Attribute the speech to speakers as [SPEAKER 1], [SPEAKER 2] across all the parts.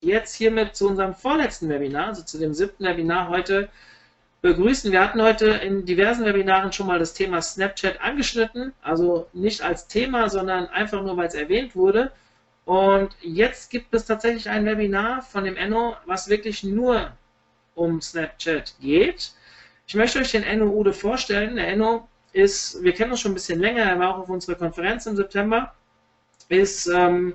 [SPEAKER 1] jetzt hiermit zu unserem vorletzten Webinar, also zu dem siebten Webinar heute begrüßen. Wir hatten heute in diversen Webinaren schon mal das Thema Snapchat angeschnitten, also nicht als Thema, sondern einfach nur, weil es erwähnt wurde. Und jetzt gibt es tatsächlich ein Webinar von dem Enno, was wirklich nur um Snapchat geht. Ich möchte euch den Enno Ude vorstellen. Der Enno ist, wir kennen uns schon ein bisschen länger, er war auch auf unserer Konferenz im September, ist ähm,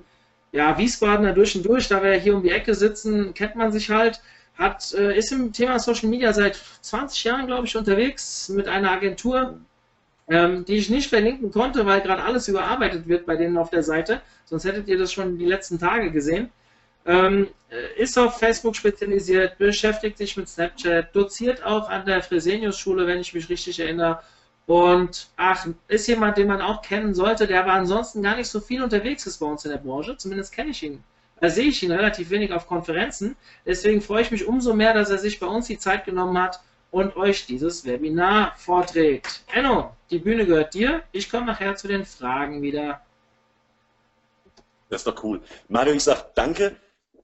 [SPEAKER 1] ja, Wiesbadener durch und durch, da wir hier um die Ecke sitzen, kennt man sich halt, hat, äh, ist im Thema Social Media seit 20 Jahren, glaube ich, unterwegs mit einer Agentur, ähm, die ich nicht verlinken konnte, weil gerade alles überarbeitet wird bei denen auf der Seite, sonst hättet ihr das schon die letzten Tage gesehen. Ähm, äh, ist auf Facebook spezialisiert, beschäftigt sich mit Snapchat, doziert auch an der Fresenius-Schule, wenn ich mich richtig erinnere, und ach, ist jemand, den man auch kennen sollte, der aber ansonsten gar nicht so viel unterwegs ist bei uns in der Branche. Zumindest kenne ich ihn. Da sehe ich ihn relativ wenig auf Konferenzen. Deswegen freue ich mich umso mehr, dass er sich bei uns die Zeit genommen hat und euch dieses Webinar vorträgt. Enno, die Bühne gehört dir. Ich komme nachher zu den Fragen wieder.
[SPEAKER 2] Das ist doch cool. Mario, ich sage danke.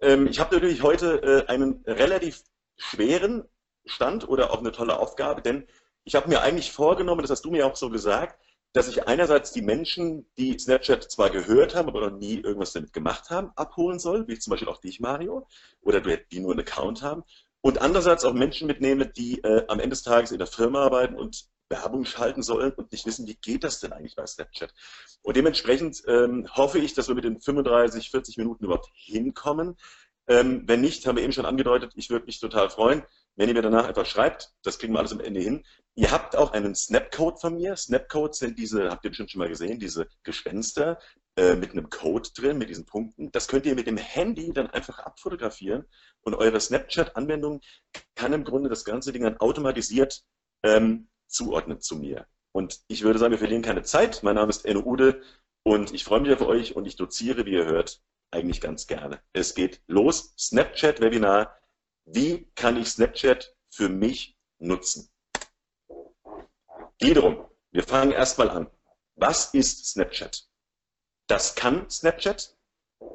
[SPEAKER 2] Ähm, ich habe natürlich heute äh, einen relativ schweren Stand oder auch eine tolle Aufgabe, denn ich habe mir eigentlich vorgenommen, das hast du mir auch so gesagt, dass ich einerseits die Menschen, die Snapchat zwar gehört haben, aber noch nie irgendwas damit gemacht haben, abholen soll, wie zum Beispiel auch dich, Mario, oder die nur einen Account haben, und andererseits auch Menschen mitnehme, die äh, am Ende des Tages in der Firma arbeiten und Werbung schalten sollen und nicht wissen, wie geht das denn eigentlich bei Snapchat. Und dementsprechend ähm, hoffe ich, dass wir mit den 35, 40 Minuten überhaupt hinkommen. Ähm, wenn nicht, haben wir eben schon angedeutet, ich würde mich total freuen, wenn ihr mir danach einfach schreibt, das kriegen wir alles am Ende hin. Ihr habt auch einen Snapcode von mir. Snapcodes sind diese, habt ihr bestimmt schon mal gesehen, diese Gespenster äh, mit einem Code drin, mit diesen Punkten. Das könnt ihr mit dem Handy dann einfach abfotografieren und eure Snapchat-Anwendung kann im Grunde das ganze Ding dann automatisiert ähm, zuordnen zu mir. Und ich würde sagen, wir verlieren keine Zeit. Mein Name ist Enno Ude und ich freue mich auf euch und ich doziere, wie ihr hört, eigentlich ganz gerne. Es geht los. Snapchat-Webinar wie kann ich Snapchat für mich nutzen? Wiederum, wir fangen erstmal an. Was ist Snapchat? Das kann Snapchat.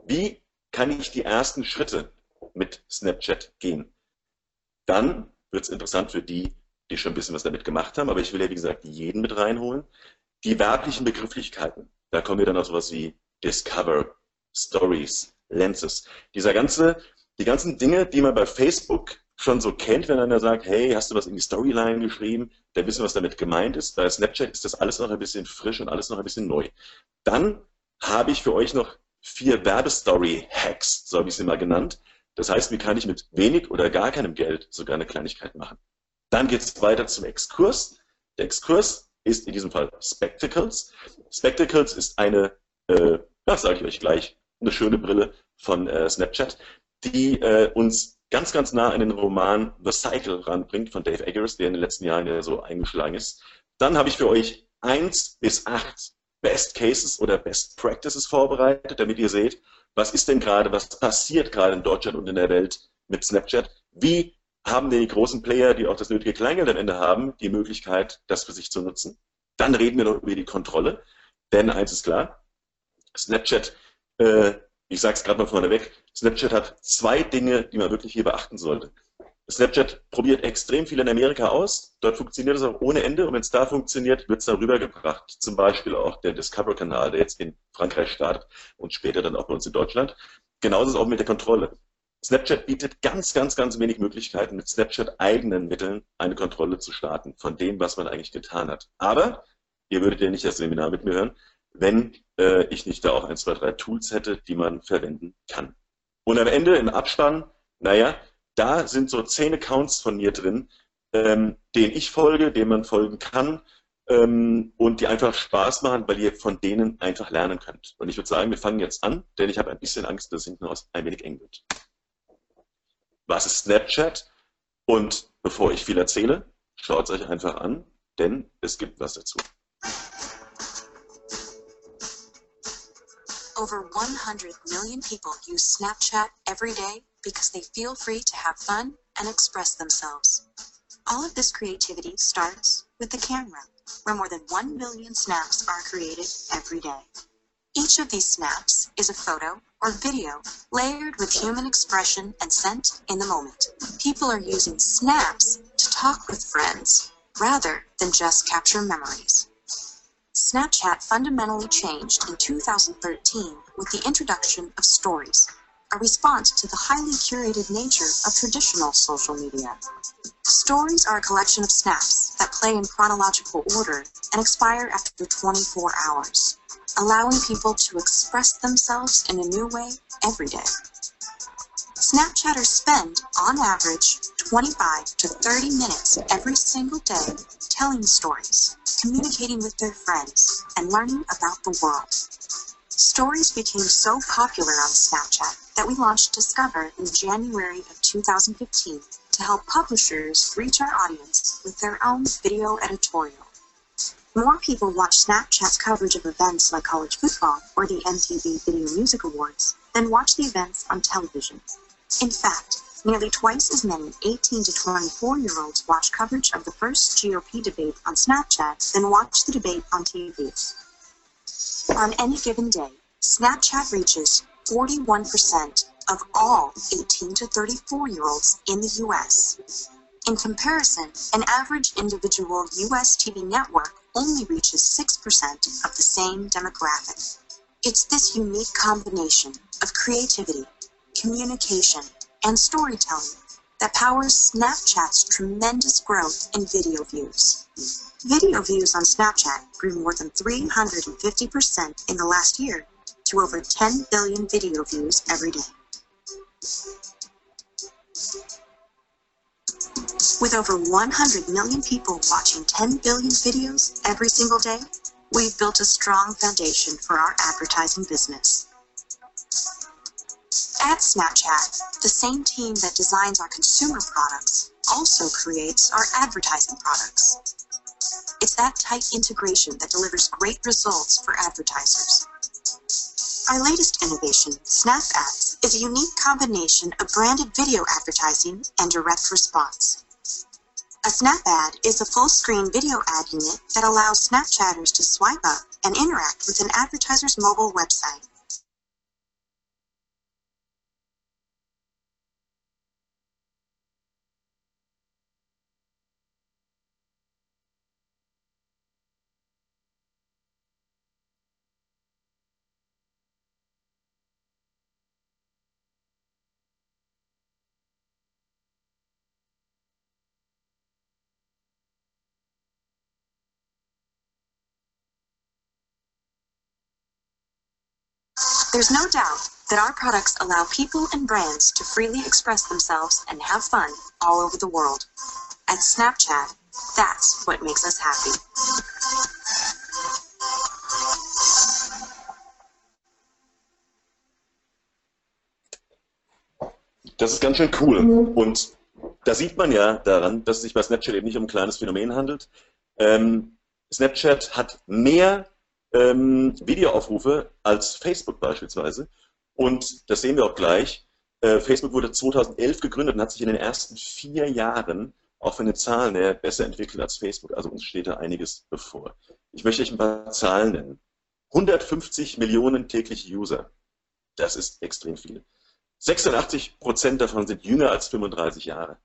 [SPEAKER 2] Wie kann ich die ersten Schritte mit Snapchat gehen? Dann wird es interessant für die, die schon ein bisschen was damit gemacht haben, aber ich will ja, wie gesagt, jeden mit reinholen. Die werblichen Begrifflichkeiten, da kommen wir dann auf sowas wie Discover, Stories, Lenses. Dieser ganze die ganzen Dinge, die man bei Facebook schon so kennt, wenn einer sagt, hey, hast du was in die Storyline geschrieben, dann wissen, was damit gemeint ist. Bei Snapchat ist das alles noch ein bisschen frisch und alles noch ein bisschen neu. Dann habe ich für euch noch vier Werbestory-Hacks, so habe ich sie mal genannt. Das heißt, wie kann ich mit wenig oder gar keinem Geld sogar eine Kleinigkeit machen. Dann geht es weiter zum Exkurs. Der Exkurs ist in diesem Fall Spectacles. Spectacles ist eine, äh, das sage ich euch gleich, eine schöne Brille von äh, Snapchat die äh, uns ganz, ganz nah an den Roman The Cycle ranbringt von Dave Eggers, der in den letzten Jahren ja so eingeschlagen ist. Dann habe ich für euch eins bis acht Best Cases oder Best Practices vorbereitet, damit ihr seht, was ist denn gerade, was passiert gerade in Deutschland und in der Welt mit Snapchat? Wie haben denn die großen Player, die auch das nötige Kleingeld am Ende haben, die Möglichkeit, das für sich zu nutzen? Dann reden wir noch über die Kontrolle, denn eins ist klar, Snapchat äh, ich sage es gerade mal vorneweg, Snapchat hat zwei Dinge, die man wirklich hier beachten sollte. Snapchat probiert extrem viel in Amerika aus. Dort funktioniert es auch ohne Ende. Und wenn es da funktioniert, wird es darüber gebracht. Zum Beispiel auch der Discover-Kanal, der jetzt in Frankreich startet und später dann auch bei uns in Deutschland. Genauso ist es auch mit der Kontrolle. Snapchat bietet ganz, ganz, ganz wenig Möglichkeiten, mit Snapchat eigenen Mitteln eine Kontrolle zu starten von dem, was man eigentlich getan hat. Aber ihr würdet ja nicht das Seminar mit mir hören wenn äh, ich nicht da auch ein, zwei, drei Tools hätte, die man verwenden kann. Und am Ende im Abspann, naja, da sind so zehn Accounts von mir drin, ähm, denen ich folge, denen man folgen kann ähm, und die einfach Spaß machen, weil ihr von denen einfach lernen könnt. Und ich würde sagen, wir fangen jetzt an, denn ich habe ein bisschen Angst, dass hinten raus ein wenig eng wird. Was ist Snapchat? Und bevor ich viel erzähle, schaut es euch einfach an, denn es gibt was dazu.
[SPEAKER 3] Over 100 million people use Snapchat every day because they feel free to have fun and express themselves. All of this creativity starts with the camera, where more than 1 million snaps are created every day. Each of these snaps is a photo or video layered with human expression and sent in the moment. People are using snaps to talk with friends rather than just capture memories. Snapchat fundamentally changed in 2013 with the introduction of stories, a response to the highly curated nature of traditional social media. Stories are a collection of snaps that play in chronological order and expire after 24 hours, allowing people to express themselves in a new way every day. Snapchatters spend, on average, 25 to 30 minutes every single day telling stories, communicating with their friends, and learning about the world. Stories became so popular on Snapchat that we launched Discover in January of 2015 to help publishers reach our audience with their own video editorial. More people watch Snapchat's coverage of events like college football or the MTV Video Music Awards than watch the events on television. In fact, nearly twice as many 18 to 24 year olds watch coverage of the first GOP debate on Snapchat than watch the debate on TV. On any given day, Snapchat reaches 41% of all 18 to 34 year olds in the US. In comparison, an average individual US TV network only reaches 6% of the same demographic. It's this unique combination of creativity, communication, and storytelling that powers Snapchat's tremendous growth in video views. Video views on Snapchat grew more than 350% in the last year to over 10 billion video views every day. With over 100 million people watching 10 billion videos every single day, we've built a strong foundation for our advertising business. At Snapchat, the same team that designs our consumer products also creates our advertising products. It's that tight integration that delivers great results for advertisers. Our latest innovation, Snap Ads, is a unique combination of branded video advertising and direct response. A Snap ad is a full screen video ad unit that allows Snapchatters to swipe up and interact with an advertiser's mobile website. There's no doubt that our products allow people and brands to freely express themselves and have fun all over the world. At Snapchat, that's what makes us happy.
[SPEAKER 2] Das ist ganz schön cool. Und da sieht man ja daran, dass es sich bei Snapchat eben nicht um ein kleines Phänomen handelt. Ähm, Snapchat hat mehr ähm, Videoaufrufe als Facebook beispielsweise. Und das sehen wir auch gleich. Äh, Facebook wurde 2011 gegründet und hat sich in den ersten vier Jahren auch von den Zahlen her besser entwickelt als Facebook. Also uns steht da einiges bevor. Ich möchte euch ein paar Zahlen nennen. 150 Millionen tägliche User. Das ist extrem viel. 86 Prozent davon sind jünger als 35 Jahre.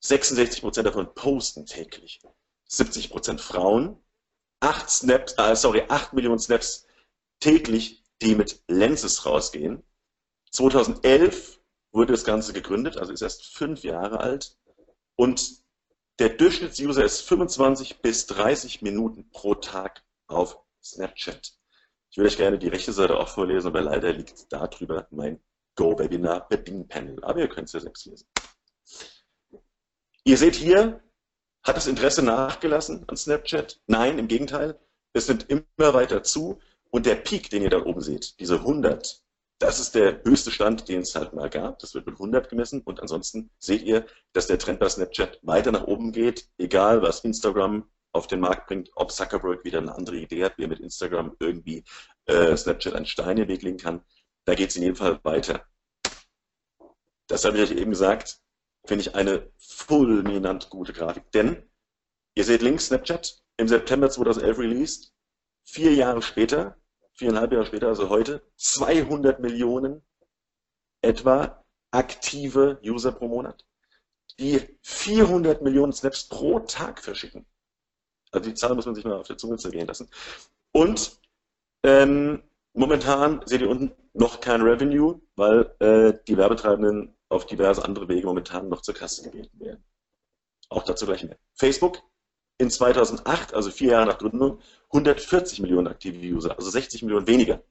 [SPEAKER 2] 66 Prozent davon posten täglich. 70 Prozent Frauen, 8 Snaps, äh, sorry, 8 Millionen Snaps täglich, die mit Lenses rausgehen. 2011 wurde das Ganze gegründet, also ist erst fünf Jahre alt. Und der Durchschnittsuser ist 25 bis 30 Minuten pro Tag auf Snapchat. Ich würde euch gerne die rechte Seite auch vorlesen, aber leider liegt da drüber mein Go-Webinar Beding-Panel. Aber ihr könnt es ja selbst lesen. Ihr seht hier hat das Interesse nachgelassen an Snapchat? Nein, im Gegenteil. Es nimmt immer weiter zu. Und der Peak, den ihr da oben seht, diese 100, das ist der höchste Stand, den es halt mal gab. Das wird mit 100 gemessen. Und ansonsten seht ihr, dass der Trend bei Snapchat weiter nach oben geht, egal was Instagram auf den Markt bringt, ob Zuckerberg wieder eine andere Idee hat, wie er mit Instagram irgendwie äh, Snapchat einen Stein in den Weg legen kann. Da geht es in jedem Fall weiter. Das habe ich euch eben gesagt finde ich eine fulminant gute Grafik. Denn ihr seht links Snapchat im September 2011 released, vier Jahre später, viereinhalb Jahre später, also heute, 200 Millionen etwa aktive User pro Monat, die 400 Millionen Snaps pro Tag verschicken. Also die Zahl muss man sich mal auf der Zunge zergehen lassen. Und ähm, momentan seht ihr unten noch kein Revenue, weil äh, die Werbetreibenden auf diverse andere Wege momentan noch zur Kasse gebeten werden. Auch dazu gleich mehr. Facebook in 2008, also vier Jahre nach Gründung, 140 Millionen aktive User, also 60 Millionen weniger.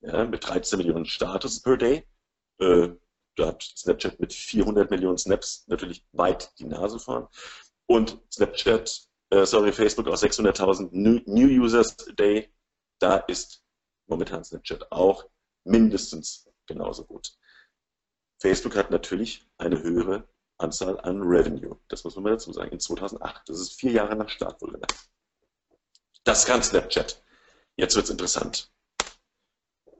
[SPEAKER 2] Ja, mit 13 Millionen Status per Day. Äh, da hat Snapchat mit 400 Millionen Snaps natürlich weit die Nase vorn. Und Snapchat, äh, sorry, Facebook aus 600.000 New, New Users a Day, da ist momentan Snapchat auch mindestens genauso gut. Facebook hat natürlich eine höhere Anzahl an Revenue. Das muss man mal dazu sagen. In 2008. Das ist vier Jahre nach Start wohlgemerkt. Das kann Snapchat. Jetzt wird es interessant.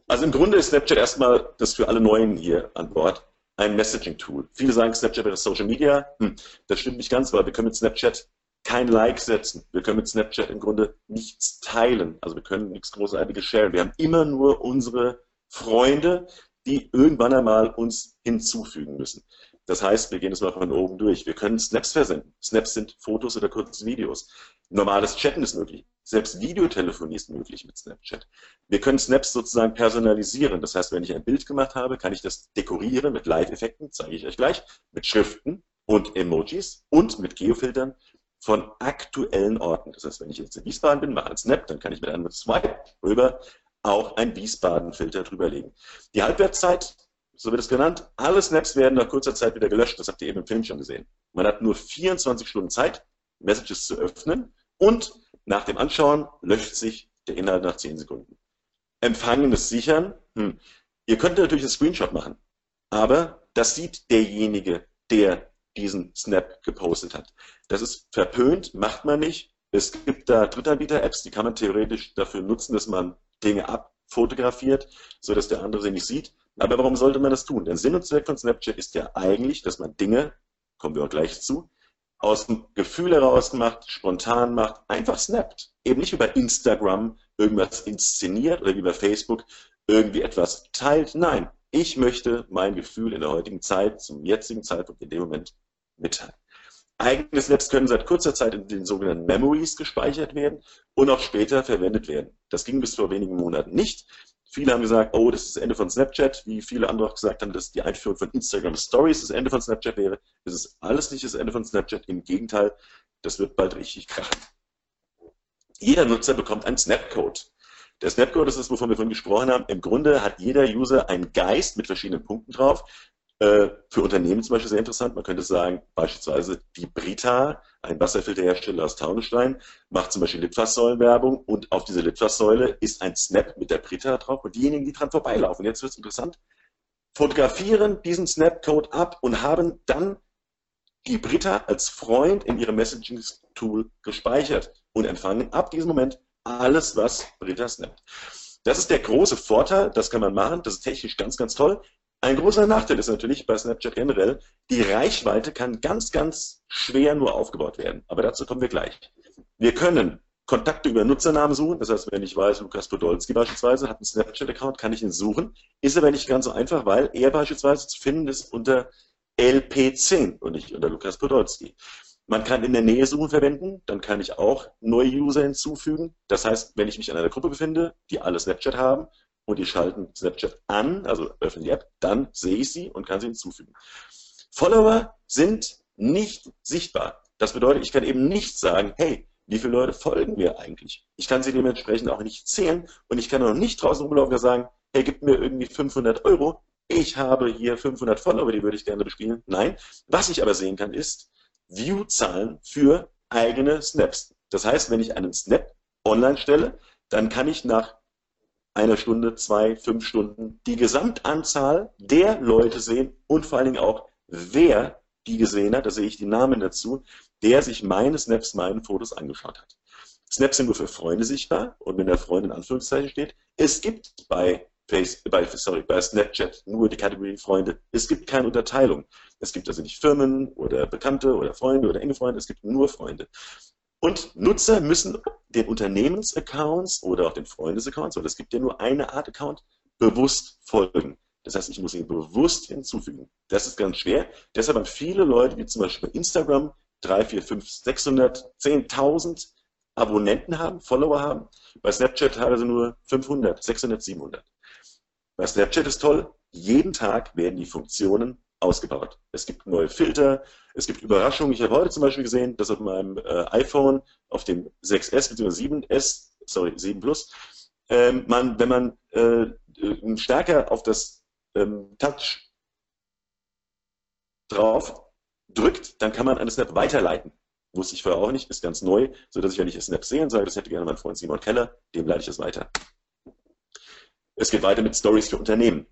[SPEAKER 2] Also im Grunde ist Snapchat erstmal das für alle Neuen hier an Bord ein Messaging-Tool. Viele sagen, Snapchat wäre Social Media. Hm, das stimmt nicht ganz, weil wir können mit Snapchat kein Like setzen. Wir können mit Snapchat im Grunde nichts teilen. Also wir können nichts Großartiges sharen. Wir haben immer nur unsere Freunde, die irgendwann einmal uns hinzufügen müssen. Das heißt, wir gehen es mal von oben durch. Wir können Snaps versenden. Snaps sind Fotos oder kurze Videos. Normales Chatten ist möglich. Selbst Videotelefonie ist möglich mit Snapchat. Wir können Snaps sozusagen personalisieren. Das heißt, wenn ich ein Bild gemacht habe, kann ich das dekorieren mit Live-Effekten, zeige ich euch gleich, mit Schriften und Emojis und mit Geofiltern von aktuellen Orten. Das heißt, wenn ich jetzt in Wiesbaden bin, mache einen Snap, dann kann ich mit einem Swipe rüber auch ein Wiesbaden-Filter drüberlegen. Die Halbwertszeit, so wird es genannt, alle Snaps werden nach kurzer Zeit wieder gelöscht. Das habt ihr eben im Film schon gesehen. Man hat nur 24 Stunden Zeit, Messages zu öffnen und nach dem Anschauen löscht sich der Inhalt nach 10 Sekunden. Empfangenes Sichern, hm. ihr könnt natürlich einen Screenshot machen, aber das sieht derjenige, der diesen Snap gepostet hat. Das ist verpönt, macht man nicht. Es gibt da Drittanbieter-Apps, die kann man theoretisch dafür nutzen, dass man Dinge abfotografiert, sodass der andere sie nicht sieht. Aber warum sollte man das tun? Denn Sinn und Zweck von Snapchat ist ja eigentlich, dass man Dinge, kommen wir auch gleich zu, aus dem Gefühl heraus macht, spontan macht, einfach snappt. Eben nicht über Instagram irgendwas inszeniert oder wie bei Facebook irgendwie etwas teilt. Nein, ich möchte mein Gefühl in der heutigen Zeit, zum jetzigen Zeitpunkt, in dem Moment mitteilen. Eigene Snaps können seit kurzer Zeit in den sogenannten Memories gespeichert werden und auch später verwendet werden. Das ging bis vor wenigen Monaten nicht. Viele haben gesagt, oh, das ist das Ende von Snapchat, wie viele andere auch gesagt haben, dass die Einführung von Instagram Stories das Ende von Snapchat wäre. Das ist alles nicht das Ende von Snapchat. Im Gegenteil, das wird bald richtig krachen. Jeder Nutzer bekommt einen Snapcode. Der Snapcode ist das, wovon wir vorhin gesprochen haben. Im Grunde hat jeder User einen Geist mit verschiedenen Punkten drauf. Äh, für Unternehmen zum Beispiel sehr interessant. Man könnte sagen, beispielsweise die Brita, ein Wasserfilterhersteller aus Taunusstein, macht zum Beispiel Litfaßsäulenwerbung und auf dieser Litfaßsäule ist ein Snap mit der Brita drauf und diejenigen, die dran vorbeilaufen, jetzt wird es interessant, fotografieren diesen Snapcode ab und haben dann die Brita als Freund in ihrem Messaging-Tool gespeichert und empfangen ab diesem Moment alles, was Brita snappt. Das ist der große Vorteil, das kann man machen, das ist technisch ganz, ganz toll. Ein großer Nachteil ist natürlich bei Snapchat generell, die Reichweite kann ganz, ganz schwer nur aufgebaut werden. Aber dazu kommen wir gleich. Wir können Kontakte über Nutzernamen suchen. Das heißt, wenn ich weiß, Lukas Podolski beispielsweise hat einen Snapchat-Account, kann ich ihn suchen. Ist aber nicht ganz so einfach, weil er beispielsweise zu finden ist unter LP10 und nicht unter Lukas Podolski. Man kann in der Nähe suchen verwenden, dann kann ich auch neue User hinzufügen. Das heißt, wenn ich mich in einer Gruppe befinde, die alle Snapchat haben und die schalten Snapchat an, also öffnen die App, dann sehe ich sie und kann sie hinzufügen. Follower sind nicht sichtbar. Das bedeutet, ich kann eben nicht sagen, hey, wie viele Leute folgen mir eigentlich? Ich kann sie dementsprechend auch nicht zählen und ich kann auch nicht draußen rumlaufen und sagen, hey, gib mir irgendwie 500 Euro. Ich habe hier 500 Follower, die würde ich gerne bespielen. Nein, was ich aber sehen kann, ist View-Zahlen für eigene Snaps. Das heißt, wenn ich einen Snap online stelle, dann kann ich nach einer Stunde, zwei, fünf Stunden die Gesamtanzahl der Leute sehen und vor allen Dingen auch, wer die gesehen hat, da sehe ich die Namen dazu, der sich meine Snaps, meinen Fotos angeschaut hat. Snaps sind nur für Freunde sichtbar und wenn der Freund in Anführungszeichen steht, es gibt bei, Face, bei, sorry, bei Snapchat nur die Kategorie Freunde. Es gibt keine Unterteilung. Es gibt also nicht Firmen oder Bekannte oder Freunde oder enge Freunde, es gibt nur Freunde. Und Nutzer müssen den Unternehmensaccounts oder auch den Freundesaccounts, weil es gibt ja nur eine Art Account, bewusst folgen. Das heißt, ich muss ihn bewusst hinzufügen. Das ist ganz schwer. Deshalb haben viele Leute, wie zum Beispiel bei Instagram, 3, 4, 5, 600, 10.000 Abonnenten haben, Follower haben. Bei Snapchat teilweise nur 500, 600, 700. Bei Snapchat ist toll, jeden Tag werden die Funktionen ausgebaut. Es gibt neue Filter, es gibt Überraschungen. Ich habe heute zum Beispiel gesehen, dass auf meinem äh, iPhone, auf dem 6S bzw. 7S, sorry, 7 Plus, ähm, man, wenn man äh, stärker auf das ähm, Touch drauf drückt, dann kann man eine Snap weiterleiten. Wusste ich vorher auch nicht, ist ganz neu, sodass ich, wenn ich eine Snap sehe und sage, das hätte gerne mein Freund Simon Keller, dem leite ich es weiter. Es geht weiter mit Stories für Unternehmen.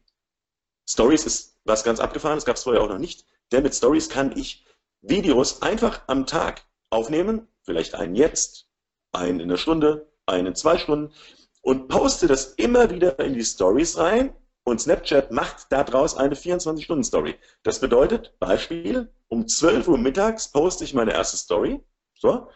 [SPEAKER 2] Stories ist was ganz abgefahren, das gab es vorher auch noch nicht, denn mit Stories kann ich Videos einfach am Tag aufnehmen, vielleicht einen jetzt, einen in einer Stunde, einen in zwei Stunden und poste das immer wieder in die Stories rein und Snapchat macht daraus eine 24-Stunden-Story. Das bedeutet, Beispiel, um 12 Uhr mittags poste ich meine erste Story, so,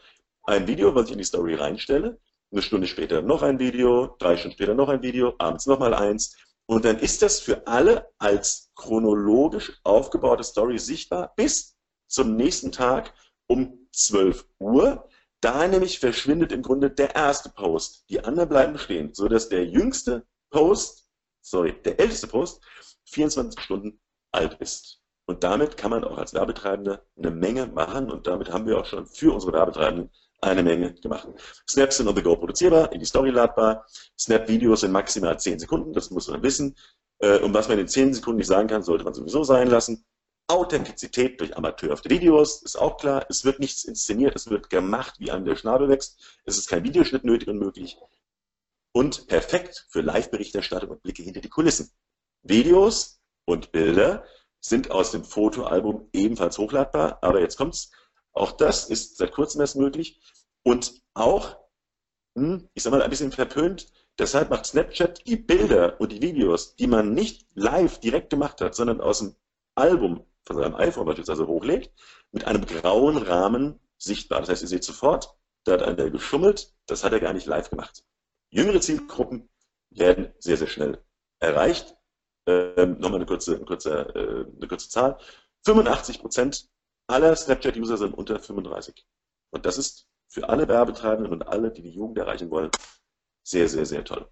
[SPEAKER 2] ein Video, was ich in die Story reinstelle, eine Stunde später noch ein Video, drei Stunden später noch ein Video, abends nochmal eins. Und dann ist das für alle als chronologisch aufgebaute Story sichtbar bis zum nächsten Tag um 12 Uhr. Da nämlich verschwindet im Grunde der erste Post. Die anderen bleiben stehen, sodass der jüngste Post, sorry, der älteste Post 24 Stunden alt ist. Und damit kann man auch als Werbetreibender eine Menge machen und damit haben wir auch schon für unsere Werbetreibenden eine Menge gemacht. Snaps sind on the go produzierbar, in die Story ladbar. Snap-Videos sind maximal 10 Sekunden, das muss man wissen. Äh, und was man in 10 Sekunden nicht sagen kann, sollte man sowieso sein lassen. Authentizität durch amateurhafte Videos, ist auch klar. Es wird nichts inszeniert, es wird gemacht, wie einem der Schnabel wächst. Es ist kein Videoschnitt nötig und möglich. Und perfekt für Live-Berichterstattung und Blicke hinter die Kulissen. Videos und Bilder sind aus dem Fotoalbum ebenfalls hochladbar, aber jetzt kommt's. Auch das ist seit kurzem erst möglich und auch, hm, ich sag mal, ein bisschen verpönt. Deshalb macht Snapchat die Bilder und die Videos, die man nicht live direkt gemacht hat, sondern aus dem Album von seinem iPhone beispielsweise hochlegt, mit einem grauen Rahmen sichtbar. Das heißt, ihr seht sofort, da hat einer geschummelt, das hat er gar nicht live gemacht. Jüngere Zielgruppen werden sehr, sehr schnell erreicht. Ähm, Nochmal eine kurze, eine, kurze, äh, eine kurze Zahl. 85 Prozent aller Snapchat-User sind unter 35. Und das ist für alle Werbetreibenden und alle, die die Jugend erreichen wollen, sehr, sehr, sehr toll.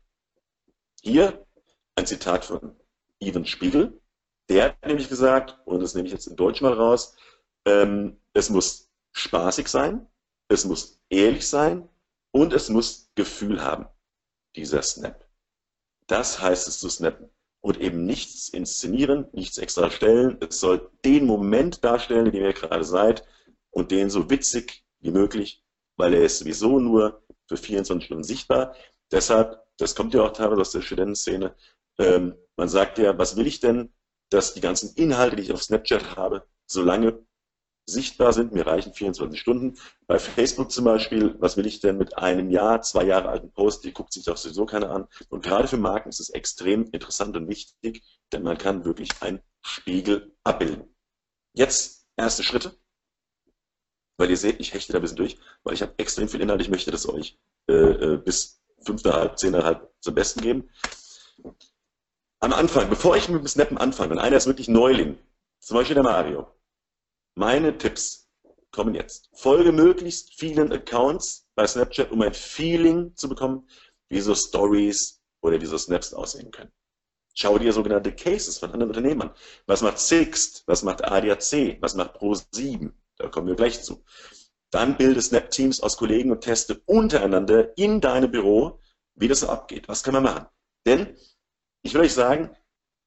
[SPEAKER 2] Hier ein Zitat von Ivan Spiegel. Der hat nämlich gesagt, und das nehme ich jetzt in Deutsch mal raus, ähm, es muss spaßig sein, es muss ehrlich sein und es muss Gefühl haben, dieser Snap. Das heißt es zu snappen und eben nichts inszenieren, nichts extra stellen. Es soll den Moment darstellen, in dem ihr gerade seid und den so witzig wie möglich, weil er ist sowieso nur für 24 Stunden sichtbar. Deshalb, das kommt ja auch teilweise aus der Studentenszene, ähm, man sagt ja, was will ich denn, dass die ganzen Inhalte, die ich auf Snapchat habe, so lange sichtbar sind. Mir reichen 24 Stunden. Bei Facebook zum Beispiel, was will ich denn mit einem Jahr, zwei Jahre alten Post? Die guckt sich doch sowieso keiner an. Und gerade für Marken ist es extrem interessant und wichtig, denn man kann wirklich einen Spiegel abbilden. Jetzt erste Schritte. Weil ihr seht, ich hechte da ein bisschen durch, weil ich habe extrem viel Inhalt. Ich möchte das euch äh, äh bis fünfter, zehnter zum Besten geben. Am Anfang, bevor ich mit dem Snappen anfange, und einer ist wirklich Neuling, zum Beispiel der Mario, meine Tipps kommen jetzt. Folge möglichst vielen Accounts bei Snapchat, um ein Feeling zu bekommen, wie so Stories oder wie so Snaps aussehen können. Schau dir sogenannte Cases von anderen Unternehmen an. Was macht Sixt? Was macht ADAC? Was macht Pro7? Da kommen wir gleich zu. Dann bilde Snap-Teams aus Kollegen und teste untereinander in deinem Büro, wie das so abgeht. Was kann man machen? Denn ich will euch sagen,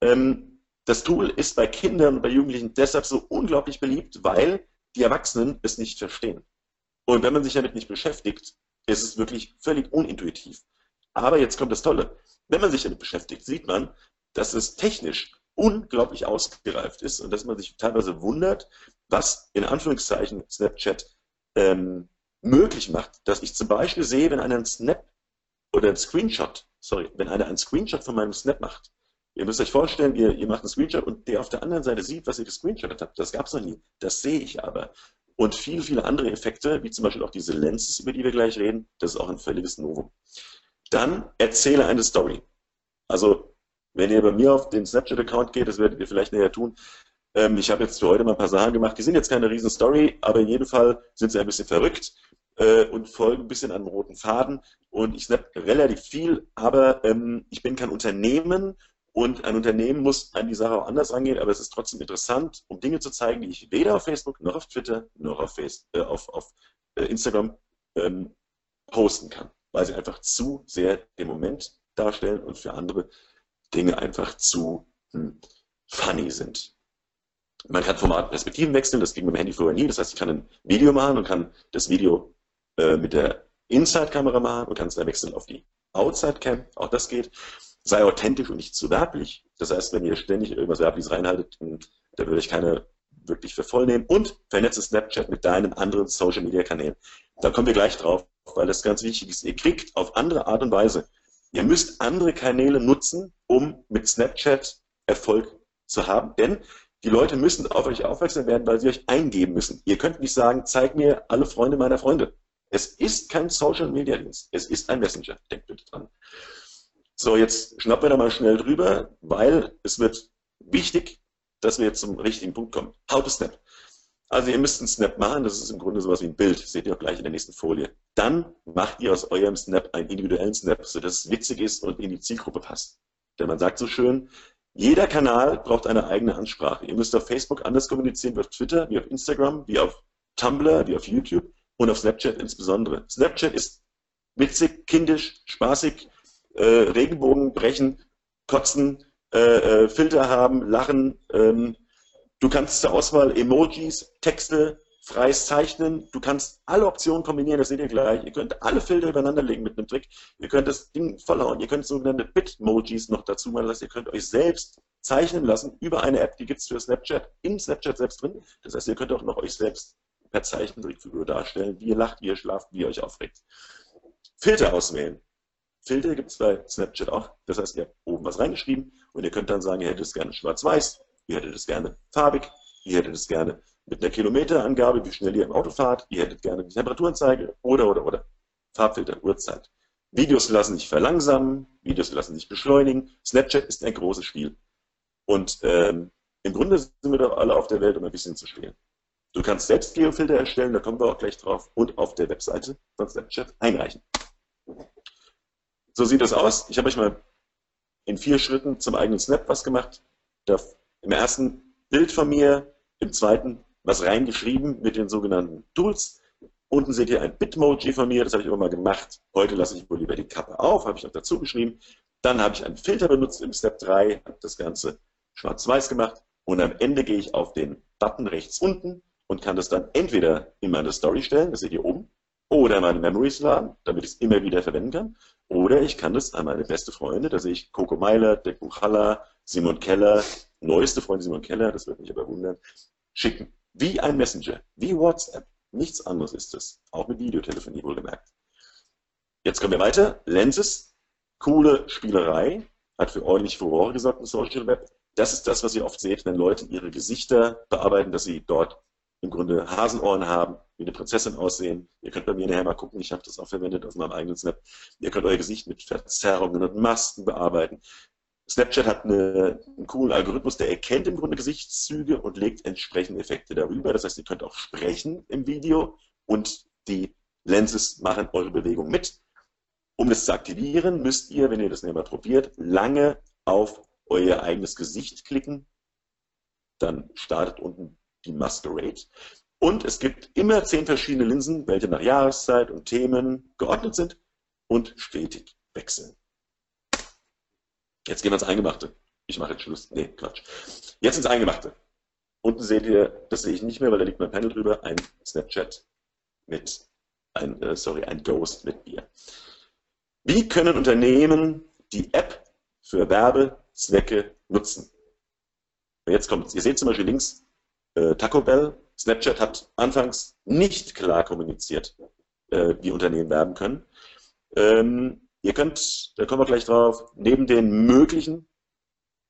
[SPEAKER 2] ähm, das Tool ist bei Kindern und bei Jugendlichen deshalb so unglaublich beliebt, weil die Erwachsenen es nicht verstehen. Und wenn man sich damit nicht beschäftigt, ist es wirklich völlig unintuitiv. Aber jetzt kommt das Tolle. Wenn man sich damit beschäftigt, sieht man, dass es technisch unglaublich ausgereift ist und dass man sich teilweise wundert, was in Anführungszeichen Snapchat ähm, möglich macht. Dass ich zum Beispiel sehe, wenn einer einen Snap oder einen Screenshot, sorry, wenn einer einen Screenshot von meinem Snap macht, Ihr müsst euch vorstellen, ihr, ihr macht einen Screenshot und der auf der anderen Seite sieht, was ihr gescreenshottet habt. Das gab es noch nie. Das sehe ich aber. Und viele, viele andere Effekte, wie zum Beispiel auch diese Lenses, über die wir gleich reden, das ist auch ein völliges Novum. Dann erzähle eine Story. Also Wenn ihr bei mir auf den Snapchat-Account geht, das werdet ihr vielleicht näher tun, ähm, ich habe jetzt für heute mal ein paar Sachen gemacht, die sind jetzt keine riesen Story, aber in jedem Fall sind sie ein bisschen verrückt äh, und folgen ein bisschen einem roten Faden und ich snap relativ viel, aber ähm, ich bin kein Unternehmen und ein Unternehmen muss an die Sache auch anders rangehen, aber es ist trotzdem interessant, um Dinge zu zeigen, die ich weder auf Facebook noch auf Twitter noch auf, Face, äh, auf, auf äh, Instagram ähm, posten kann, weil sie einfach zu sehr den Moment darstellen und für andere Dinge einfach zu hm, funny sind. Man kann Format Perspektiven wechseln, das ging mit dem Handy vorher nie. Das heißt, ich kann ein Video machen und kann das Video äh, mit der Inside-Kamera machen und kann es dann wechseln auf die Outside-Cam. Auch das geht sei authentisch und nicht zu werblich. Das heißt, wenn ihr ständig irgendwas Werbliches reinhaltet, da würde ich keine wirklich für voll nehmen. Und vernetze Snapchat mit deinen anderen Social Media Kanälen. Da kommen wir gleich drauf, weil das ganz wichtig ist. Ihr kriegt auf andere Art und Weise, ihr müsst andere Kanäle nutzen, um mit Snapchat Erfolg zu haben. Denn die Leute müssen auf euch aufmerksam werden, weil sie euch eingeben müssen. Ihr könnt nicht sagen, zeig mir alle Freunde meiner Freunde. Es ist kein Social Media Dienst. Es ist ein Messenger. Denkt bitte dran. So, jetzt schnappen wir da mal schnell drüber, weil es wird wichtig, dass wir jetzt zum richtigen Punkt kommen. How to Snap. Also ihr müsst einen Snap machen, das ist im Grunde sowas wie ein Bild, seht ihr auch gleich in der nächsten Folie. Dann macht ihr aus eurem Snap einen individuellen Snap, sodass es witzig ist und in die Zielgruppe passt. Denn man sagt so schön, jeder Kanal braucht eine eigene Ansprache. Ihr müsst auf Facebook anders kommunizieren wie auf Twitter, wie auf Instagram, wie auf Tumblr, wie auf YouTube und auf Snapchat insbesondere. Snapchat ist witzig, kindisch, spaßig, äh, Regenbogen brechen, kotzen, äh, äh, Filter haben, lachen. Ähm, du kannst zur Auswahl Emojis, Texte, freies Zeichnen. Du kannst alle Optionen kombinieren, das seht ihr gleich. Ihr könnt alle Filter übereinander legen mit einem Trick. Ihr könnt das Ding vollhauen. Ihr könnt sogenannte Bitmojis noch dazu machen lassen. Ihr könnt euch selbst zeichnen lassen über eine App, die gibt es für Snapchat, in Snapchat selbst drin. Das heißt, ihr könnt auch noch euch selbst per Zeichentrickfigur darstellen, wie ihr lacht, wie ihr schlaft, wie ihr euch aufregt. Filter auswählen. Filter gibt es bei Snapchat auch. Das heißt, ihr habt oben was reingeschrieben und ihr könnt dann sagen, ihr hättet es gerne schwarz-weiß, ihr hättet es gerne farbig, ihr hättet es gerne mit einer Kilometerangabe, wie schnell ihr im Auto fahrt, ihr hättet gerne die Temperaturanzeige oder, oder, oder. Farbfilter, Uhrzeit. Videos lassen sich verlangsamen, Videos lassen sich beschleunigen. Snapchat ist ein großes Spiel. Und ähm, im Grunde sind wir doch alle auf der Welt, um ein bisschen zu spielen. Du kannst selbst Geofilter erstellen, da kommen wir auch gleich drauf, und auf der Webseite von Snapchat einreichen. So sieht das aus. Ich habe euch mal in vier Schritten zum eigenen Snap was gemacht. Im ersten Bild von mir, im zweiten was reingeschrieben mit den sogenannten Tools. Unten seht ihr ein Bitmoji von mir, das habe ich immer mal gemacht. Heute lasse ich wohl lieber die Kappe auf, habe ich noch dazu geschrieben. Dann habe ich einen Filter benutzt im Step 3, habe das Ganze schwarz-weiß gemacht und am Ende gehe ich auf den Button rechts unten und kann das dann entweder in meine Story stellen, das seht ihr oben, oder meine Memories laden, damit ich es immer wieder verwenden kann. Oder ich kann das an meine beste Freunde, da sehe ich Coco Meiler, Dirk Buchhaller, Simon Keller, neueste Freund Simon Keller, das wird mich aber wundern, schicken. Wie ein Messenger, wie WhatsApp. Nichts anderes ist es. Auch mit Videotelefonie wohlgemerkt. Jetzt kommen wir weiter. Lenses, coole Spielerei, hat für ordentlich Furore gesorgt im Social Web. Das ist das, was ihr oft seht, wenn Leute ihre Gesichter bearbeiten, dass sie dort im Grunde Hasenohren haben, wie eine Prinzessin aussehen. Ihr könnt bei mir nachher mal gucken, ich habe das auch verwendet aus meinem eigenen Snap. Ihr könnt euer Gesicht mit Verzerrungen und Masken bearbeiten. Snapchat hat eine, einen coolen Algorithmus, der erkennt im Grunde Gesichtszüge und legt entsprechende Effekte darüber. Das heißt, ihr könnt auch sprechen im Video und die Lenses machen eure Bewegung mit. Um das zu aktivieren, müsst ihr, wenn ihr das näher probiert, lange auf euer eigenes Gesicht klicken. Dann startet unten die Masquerade. Und es gibt immer zehn verschiedene Linsen, welche nach Jahreszeit und Themen geordnet sind und stetig wechseln. Jetzt gehen wir ins Eingemachte. Ich mache jetzt Schluss. Nee, Quatsch. Jetzt ins Eingemachte. Unten seht ihr, das sehe ich nicht mehr, weil da liegt mein Panel drüber, ein Snapchat mit, ein, äh, sorry, ein Ghost mit Bier. Wie können Unternehmen die App für Werbezwecke nutzen? Jetzt kommt, ihr seht zum Beispiel links äh, Taco Bell, Snapchat hat anfangs nicht klar kommuniziert, äh, wie Unternehmen werben können. Ähm, ihr könnt, da kommen wir gleich drauf, neben den möglichen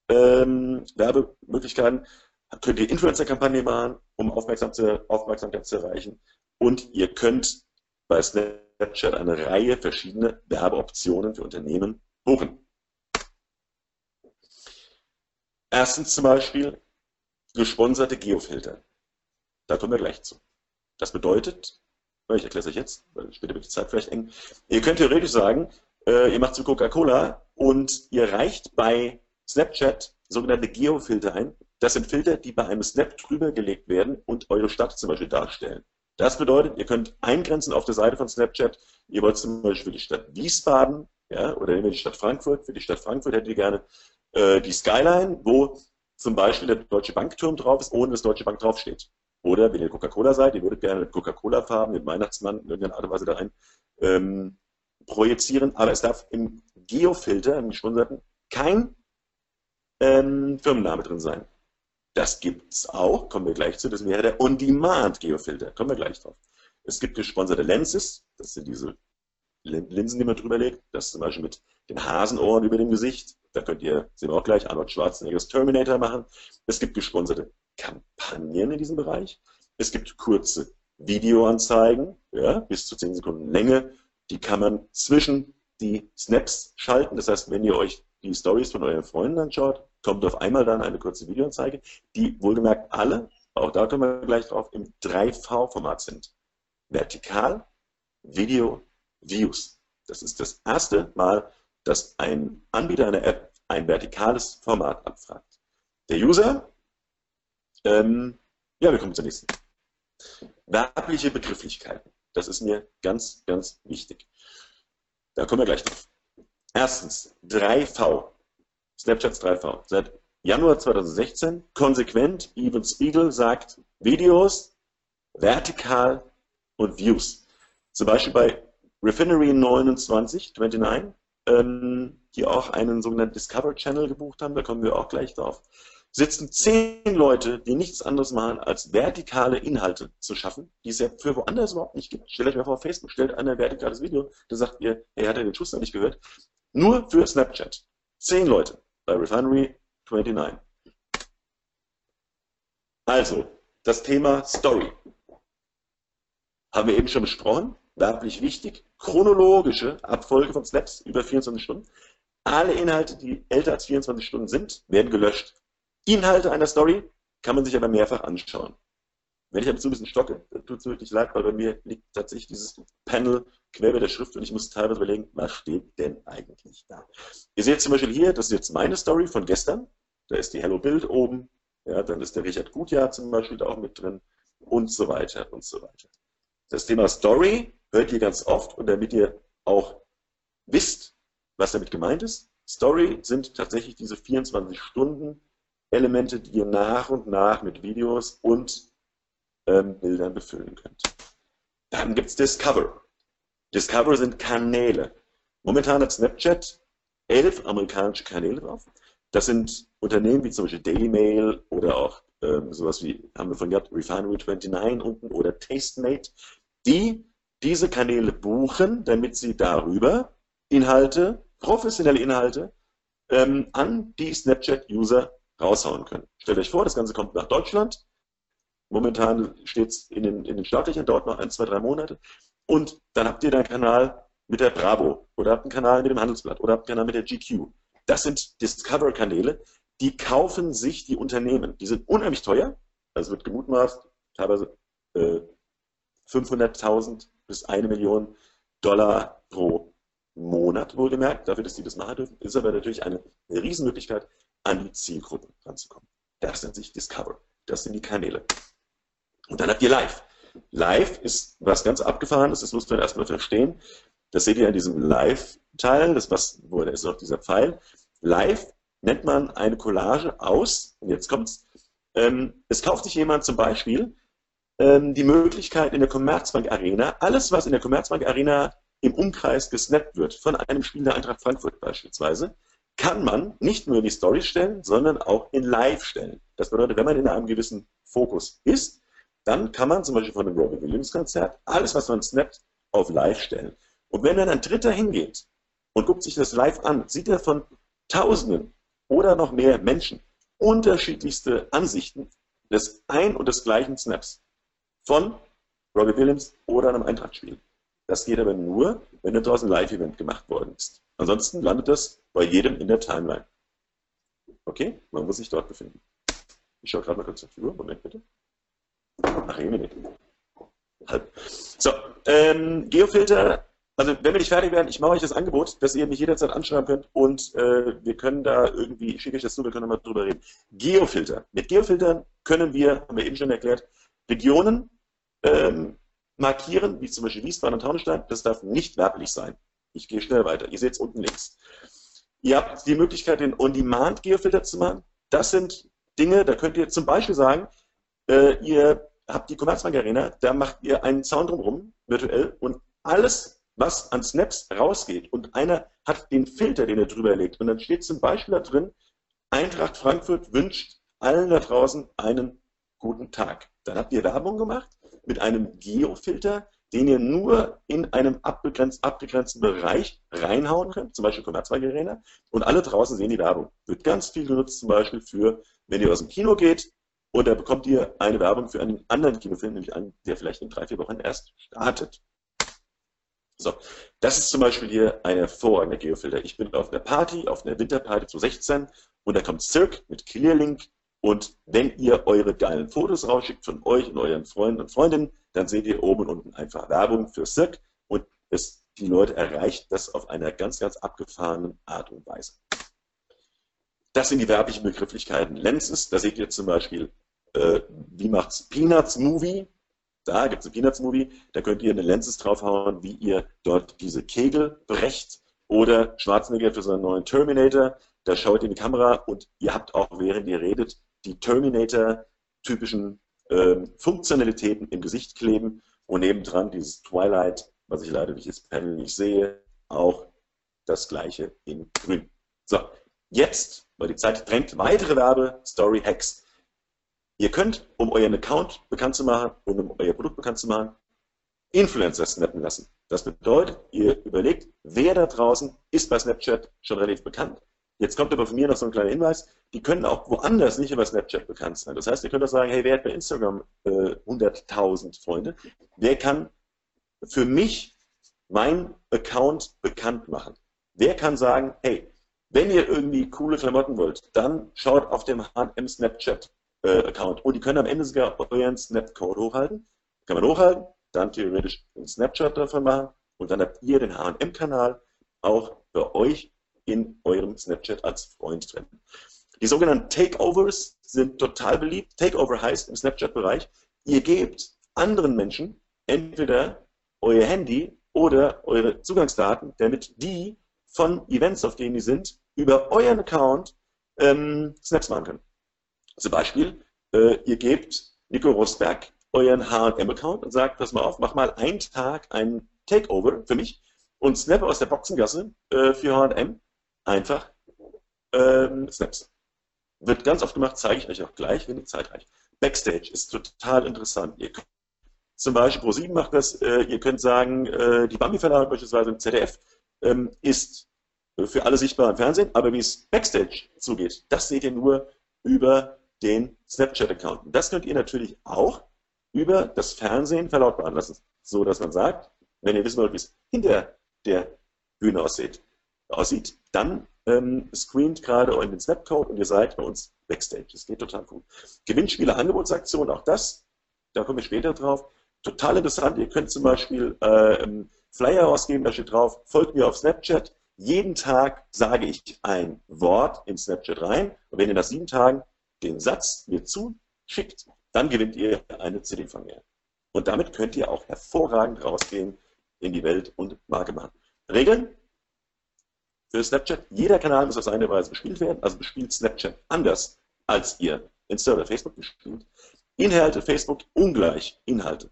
[SPEAKER 2] ähm, Werbemöglichkeiten könnt ihr Influencer-Kampagnen machen, um Aufmerksam zu, Aufmerksamkeit zu erreichen. Und ihr könnt bei Snapchat eine Reihe verschiedener Werbeoptionen für Unternehmen buchen. Erstens zum Beispiel gesponserte Geofilter. Da kommen wir gleich zu. Das bedeutet, ich erkläre es euch jetzt, weil später wird die Zeit vielleicht eng. Ihr könnt theoretisch sagen, äh, ihr macht zu Coca-Cola und ihr reicht bei Snapchat sogenannte Geofilter ein. Das sind Filter, die bei einem Snap drüber gelegt werden und eure Stadt zum Beispiel darstellen. Das bedeutet, ihr könnt eingrenzen auf der Seite von Snapchat. Ihr wollt zum Beispiel die Stadt Wiesbaden, ja, oder nehmen wir die Stadt Frankfurt. Für die Stadt Frankfurt hättet ihr gerne äh, die Skyline, wo zum Beispiel der Deutsche Bankturm drauf ist, ohne dass Deutsche Bank draufsteht. Oder wenn ihr Coca-Cola seid, ihr würdet gerne mit Coca-Cola-Farben, mit Weihnachtsmann in irgendeiner Art und Weise da rein ähm, projizieren, aber es darf im Geofilter, im gesponserten, kein ähm, Firmenname drin sein. Das gibt es auch, kommen wir gleich zu, das wäre der On-Demand-Geofilter, kommen wir gleich drauf. Es gibt gesponserte Lenses, das sind diese Linsen, die man drüber legt, das zum Beispiel mit den Hasenohren über dem Gesicht, da könnt ihr, sehen wir auch gleich, Arnold Schwarzeneggers Terminator machen. Es gibt gesponserte Kampagnen in diesem Bereich. Es gibt kurze Videoanzeigen, ja, bis zu 10 Sekunden Länge. Die kann man zwischen die Snaps schalten. Das heißt, wenn ihr euch die Stories von euren Freunden anschaut, kommt auf einmal dann eine kurze Videoanzeige, die wohlgemerkt alle, auch da kommen wir gleich drauf, im 3V-Format sind. Vertikal, Video, Views. Das ist das erste Mal, dass ein Anbieter einer App ein vertikales Format abfragt. Der User, ähm, ja, wir kommen zur nächsten. Werbliche Begrifflichkeiten. Das ist mir ganz, ganz wichtig. Da kommen wir gleich drauf. Erstens, 3V. Snapchats 3V. Seit Januar 2016 konsequent, Even Spiegel sagt Videos, vertikal und Views. Zum Beispiel bei Refinery 29, 29 ähm, die auch einen sogenannten Discover Channel gebucht haben, da kommen wir auch gleich drauf, sitzen zehn Leute, die nichts anderes machen, als vertikale Inhalte zu schaffen, die es ja für woanders überhaupt nicht gibt. Stellt euch mal vor, Facebook stellt ein vertikales Video, da sagt ihr, er hat ja den Schuss noch nicht gehört, nur für Snapchat. Zehn Leute bei Refinery 29. Also, das Thema Story haben wir eben schon besprochen werblich wichtig, chronologische Abfolge von Snaps über 24 Stunden. Alle Inhalte, die älter als 24 Stunden sind, werden gelöscht. Inhalte einer Story kann man sich aber mehrfach anschauen. Wenn ich dazu ein bisschen stocke, tut es wirklich leid, weil bei mir liegt tatsächlich dieses Panel quer bei der Schrift und ich muss teilweise überlegen, was steht denn eigentlich da. Ihr seht zum Beispiel hier, das ist jetzt meine Story von gestern. Da ist die Hello Bild oben. Ja, dann ist der Richard Gutjahr zum Beispiel da auch mit drin und so weiter und so weiter. Das Thema Story hört ihr ganz oft und damit ihr auch wisst, was damit gemeint ist. Story sind tatsächlich diese 24 Stunden Elemente, die ihr nach und nach mit Videos und ähm, Bildern befüllen könnt. Dann gibt es Discover. Discover sind Kanäle. Momentan hat Snapchat elf amerikanische Kanäle drauf. Das sind Unternehmen wie zum Beispiel Daily Mail oder auch ähm, sowas wie, haben wir von gehabt, Refinery 29 unten oder Tastemate, die diese Kanäle buchen, damit sie darüber Inhalte, professionelle Inhalte, ähm, an die Snapchat-User raushauen können. Stellt euch vor, das Ganze kommt nach Deutschland. Momentan steht es in den, in den Startlöchern, dauert noch ein, zwei, drei Monate. Und dann habt ihr einen Kanal mit der Bravo oder habt einen Kanal mit dem Handelsblatt oder habt einen Kanal mit der GQ. Das sind Discover-Kanäle, die kaufen sich die Unternehmen. Die sind unheimlich teuer. Also wird gemutmaßt, teilweise äh, 500.000 bis eine Million Dollar pro Monat, wohlgemerkt, dafür, dass die das machen dürfen, ist aber natürlich eine, Riesenmöglichkeit, an die Zielgruppen ranzukommen. Das nennt sich Discover. Das sind die Kanäle. Und dann habt ihr Live. Live ist was ganz Abgefahrenes, das muss man erstmal verstehen. Das seht ihr in diesem Live-Teil, das was, wo ist noch dieser Pfeil. Live nennt man eine Collage aus, und jetzt kommt's, ähm, es kauft sich jemand zum Beispiel ähm, die Möglichkeit in der Commerzbank Arena, alles was in der Commerzbank Arena im Umkreis gesnappt wird, von einem Spiel der Eintracht Frankfurt beispielsweise, kann man nicht nur in die Story stellen, sondern auch in Live stellen. Das bedeutet, wenn man in einem gewissen Fokus ist, dann kann man zum Beispiel von einem Robbie Williams Konzert alles, was man snappt, auf Live stellen. Und wenn dann ein Dritter hingeht und guckt sich das live an, sieht er von Tausenden oder noch mehr Menschen unterschiedlichste Ansichten des ein und des gleichen Snaps von Robbie Williams oder einem Eintrachtspiel. Das geht aber nur, wenn daraus ein Live-Event gemacht worden ist. Ansonsten landet das bei jedem in der Timeline. Okay? Man muss sich dort befinden. Ich schaue gerade mal kurz auf die Uhr. Moment bitte. Ach, eine Minute. Halb. So, ähm, Geofilter. Also, wenn wir nicht fertig werden, ich mache euch das Angebot, dass ihr mich jederzeit anschreiben könnt und äh, wir können da irgendwie, ich schicke euch das zu, wir können mal drüber reden. Geofilter. Mit Geofiltern können wir, haben wir eben schon erklärt, Regionen ähm, markieren, wie zum Beispiel Wiesbaden und Taunusstein. Das darf nicht werblich sein. Ich gehe schnell weiter. Ihr seht es unten links. Ihr habt die Möglichkeit, den On-Demand-Geofilter zu machen. Das sind Dinge, da könnt ihr zum Beispiel sagen, äh, ihr habt die Commerzbank Arena, da macht ihr einen Zaun drumherum, virtuell, und alles, was an Snaps rausgeht, und einer hat den Filter, den er drüber legt, und dann steht zum Beispiel da drin, Eintracht Frankfurt wünscht allen da draußen einen guten Tag. Dann habt ihr Werbung gemacht mit einem Geofilter, den ihr nur in einem abgegrenzt, abgegrenzten Bereich reinhauen könnt, zum Beispiel Commerzbank Arena, und alle draußen sehen die Werbung. Wird ganz viel genutzt, zum Beispiel für, wenn ihr aus dem Kino geht, da bekommt ihr eine Werbung für einen anderen Kinofilm, nämlich einen, der vielleicht in drei, vier Wochen erst startet. So, das ist zum Beispiel hier ein hervorragender Geofilter. Ich bin auf einer Party, auf einer Winterparty 2016 und da kommt Cirque mit Clearlink und wenn ihr eure geilen Fotos rausschickt von euch und euren Freunden und Freundinnen, dann seht ihr oben und unten einfach Werbung für Cirque und es, die Leute erreicht das auf einer ganz, ganz abgefahrenen Art und Weise. Das sind die werblichen Begrifflichkeiten. Lenses, da seht ihr zum Beispiel, äh, wie macht's Peanuts Movie. Da gibt es ein Peanuts Movie, da könnt ihr eine Lenses draufhauen, wie ihr dort diese Kegel brecht. Oder Schwarzenegger für seinen neuen Terminator, da schaut ihr in die Kamera und ihr habt auch, während ihr redet, die Terminator-typischen äh, Funktionalitäten im Gesicht kleben und nebendran dieses Twilight, was ich leider durch das Panel nicht sehe, auch das gleiche in grün. So, jetzt, weil die Zeit drängt, weitere Werbe-Story-Hacks. Ihr könnt, um euren Account bekannt zu machen und um euer Produkt bekannt zu machen, Influencer snappen lassen. Das bedeutet, ihr überlegt, wer da draußen ist bei Snapchat schon relativ bekannt. Jetzt kommt aber von mir noch so ein kleiner Hinweis, die können auch woanders nicht über Snapchat bekannt sein. Das heißt, ihr könnt auch sagen, hey, wer hat bei Instagram äh, 100.000 Freunde? Wer kann für mich meinen Account bekannt machen? Wer kann sagen, hey, wenn ihr irgendwie coole Klamotten wollt, dann schaut auf dem H&M Snapchat äh, Account. Und die können am Ende sogar euren Snapcode hochhalten. Kann man hochhalten, dann theoretisch einen Snapchat davon machen und dann habt ihr den H&M-Kanal auch bei euch in eurem Snapchat als Freund drin. Die sogenannten Takeovers sind total beliebt. Takeover heißt im Snapchat-Bereich, ihr gebt anderen Menschen entweder euer Handy oder eure Zugangsdaten, damit die von Events, auf denen die sind, über euren Account ähm, Snaps machen können. Zum Beispiel, äh, ihr gebt Nico Rosberg euren H&M-Account und sagt, pass mal auf, mach mal einen Tag ein Takeover für mich und snap aus der Boxengasse äh, für H&M einfach ähm, Snaps. Wird ganz oft gemacht, zeige ich euch auch gleich, wenn die Zeit reicht. Backstage ist total interessant. Ihr könnt, zum Beispiel Pro7 macht das, äh, ihr könnt sagen, äh, die Bambi-Verlage beispielsweise im ZDF ähm, ist für alle sichtbar im Fernsehen, aber wie es Backstage zugeht, das seht ihr nur über den Snapchat-Account. Das könnt ihr natürlich auch über das Fernsehen verlautbaren lassen, so dass man sagt, wenn ihr wissen wollt, wie es hinter der Bühne aussieht, aussieht dann ähm, screent gerade euren Snapcode und ihr seid bei uns Backstage. Das geht total gut. Gewinnspiele, Angebotsaktion, auch das, da komme ich später drauf. Total interessant, ihr könnt zum Beispiel äh, Flyer ausgeben, da steht drauf, folgt mir auf Snapchat. Jeden Tag sage ich ein Wort in Snapchat rein und wenn ihr nach sieben Tagen den Satz mir zuschickt, dann gewinnt ihr eine CD von mir. Und damit könnt ihr auch hervorragend rausgehen in die Welt und Marke machen. Regeln für Snapchat. Jeder Kanal muss auf seine Weise bespielt werden, also bespielt Snapchat anders, als ihr Insta oder Facebook bespielt. Inhalte Facebook ungleich Inhalte.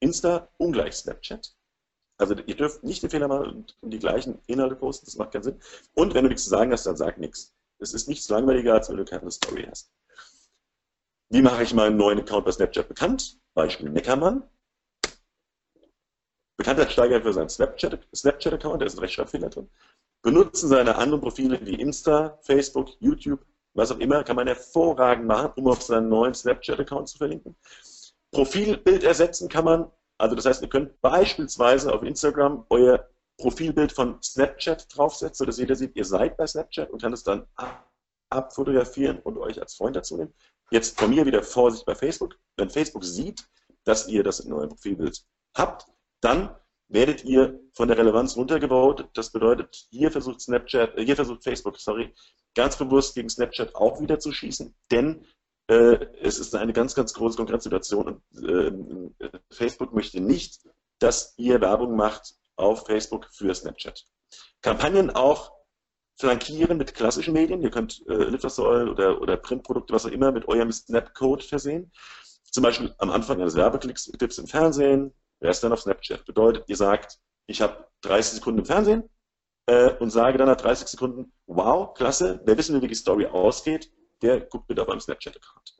[SPEAKER 2] Insta ungleich Snapchat. Also ihr dürft nicht den Fehler machen und die gleichen Inhalte posten, das macht keinen Sinn. Und wenn du nichts zu sagen hast, dann sag nichts. Es ist nichts langweiliger, als wenn du keine Story hast. Wie mache ich meinen neuen Account bei Snapchat bekannt? Beispiel Neckermann. Bekanntheitssteiger für seinen Snapchat-Account, Snapchat da ist ein Rechtschreibfehler drin. Benutzen seine anderen Profile wie Insta, Facebook, YouTube, was auch immer, kann man hervorragend machen, um auf seinen neuen Snapchat-Account zu verlinken. Profilbild ersetzen kann man, also das heißt, ihr könnt beispielsweise auf Instagram euer Profilbild von Snapchat draufsetzen, sodass jeder sieht, ihr seid bei Snapchat und kann es dann abfotografieren und euch als Freund dazu nehmen. Jetzt von mir wieder Vorsicht bei Facebook. Wenn Facebook sieht, dass ihr das in eurem Profilbild habt, dann werdet ihr von der Relevanz runtergebaut. Das bedeutet, hier versucht Snapchat, äh, hier versucht Facebook, sorry, ganz bewusst gegen Snapchat auch wieder zu schießen, denn äh, es ist eine ganz, ganz große Konkurrenzsituation und äh, Facebook möchte nicht, dass ihr Werbung macht auf Facebook für Snapchat. Kampagnen auch flankieren mit klassischen Medien. Ihr könnt äh, Litfaßsäulen oder, oder Printprodukte, was auch immer, mit eurem Snap-Code versehen. Zum Beispiel am Anfang eines Werbeclicks im Fernsehen, Rest dann auf Snapchat. Bedeutet, ihr sagt, ich habe 30 Sekunden im Fernsehen äh, und sage dann nach 30 Sekunden, wow, klasse, wer wissen will, wie die Story ausgeht, der guckt bitte auf meinem Snapchat-Account.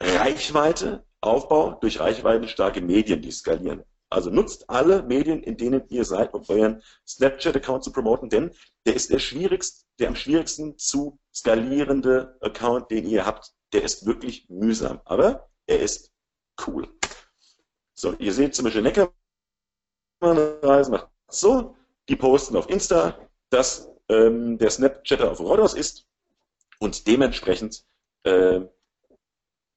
[SPEAKER 2] Reichweite, Aufbau durch reichweitenstarke Medien, die skalieren. Also nutzt alle Medien, in denen ihr seid, um euren Snapchat-Account zu promoten, denn der ist der schwierigst, der am schwierigsten zu skalierende Account, den ihr habt. Der ist wirklich mühsam, aber er ist cool. So, ihr seht zum Beispiel Neckermann macht so, die posten auf Insta, dass ähm, der Snapchatter auf Rhodos ist und dementsprechend äh,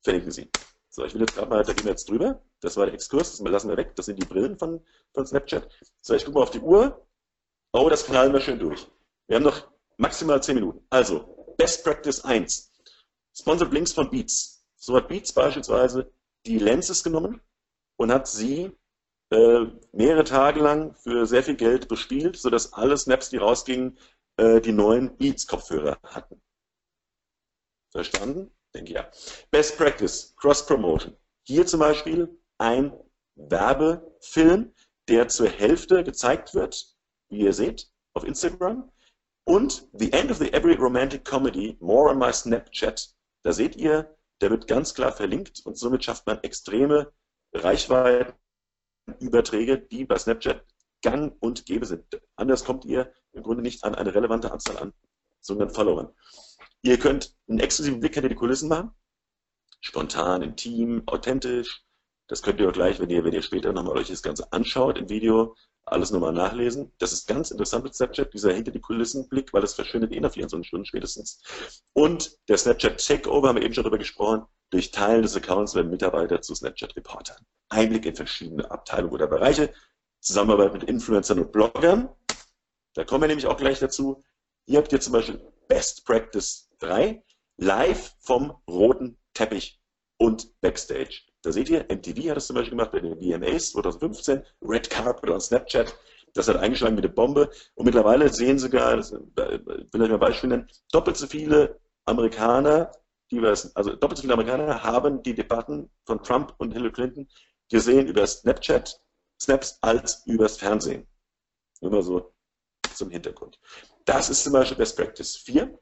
[SPEAKER 2] verlinken sie. So, ich will jetzt gerade mal, da gehen wir jetzt drüber. Das war der Exkurs, das lassen wir weg. Das sind die Brillen von, von Snapchat. So, ich gucke mal auf die Uhr. Oh, das knallen wir schön durch. Wir haben noch maximal 10 Minuten. Also, Best Practice 1. Sponsored Links von Beats. So hat Beats beispielsweise die Lenses genommen und hat sie äh, mehrere Tage lang für sehr viel Geld bespielt, sodass alle Snaps, die rausgingen, äh, die neuen Beats-Kopfhörer hatten. Verstanden? Denke ja. Best Practice, Cross-Promotion. Hier zum Beispiel ein Werbefilm, der zur Hälfte gezeigt wird, wie ihr seht, auf Instagram. Und The End of the Every Romantic Comedy, More on My Snapchat. Da seht ihr, der wird ganz klar verlinkt und somit schafft man extreme Reichweitenüberträge, die bei Snapchat gang und gäbe sind. Anders kommt ihr im Grunde nicht an eine relevante Anzahl an sogenannten Followern. Ihr könnt einen exklusiven Blick hinter die Kulissen machen. Spontan, intim, authentisch. Das könnt ihr auch gleich, wenn ihr, wenn ihr später nochmal euch das Ganze anschaut im Video, alles nochmal nachlesen. Das ist ganz interessant mit Snapchat, dieser hinter die Kulissen Blick, weil das verschwindet eh nach 24 Stunden spätestens. Und der Snapchat Takeover, haben wir eben schon darüber gesprochen, durch Teilen des Accounts werden Mitarbeiter zu Snapchat-Reportern. Einblick in verschiedene Abteilungen oder Bereiche, Zusammenarbeit mit Influencern und Bloggern. Da kommen wir nämlich auch gleich dazu. Hier habt ihr zum Beispiel Best Practice 3, live vom roten Teppich und Backstage. Da seht ihr, MTV hat das zum Beispiel gemacht bei den VMAs 2015, Red Carpet on Snapchat. Das hat eingeschlagen wie eine Bombe. Und mittlerweile sehen sogar, das will ich mal Beispiel nennen, doppelt so viele Amerikaner wir, also doppelt so viele Amerikaner haben die Debatten von Trump und Hillary Clinton gesehen über Snapchat, Snaps als übers Fernsehen. Mal so zum Hintergrund. Das ist zum Beispiel Best Practice 4.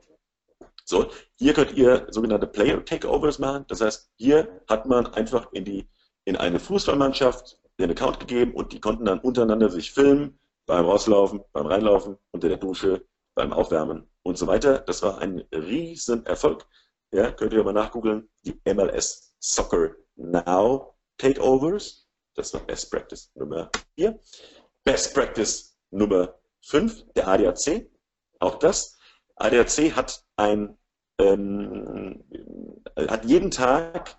[SPEAKER 2] So, hier könnt ihr sogenannte Player Takeovers machen. Das heißt, hier hat man einfach in die in eine Fußballmannschaft den Account gegeben und die konnten dann untereinander sich filmen beim Rauslaufen, beim Reinlaufen, unter der Dusche, beim Aufwärmen und so weiter. Das war ein riesen Erfolg. Ja, könnt ihr mal nachgoogeln. Die MLS Soccer Now Takeovers. Das war Best Practice Nummer 4. Best Practice Nummer 5, der ADAC. Auch das. ADAC hat ein ähm, hat jeden Tag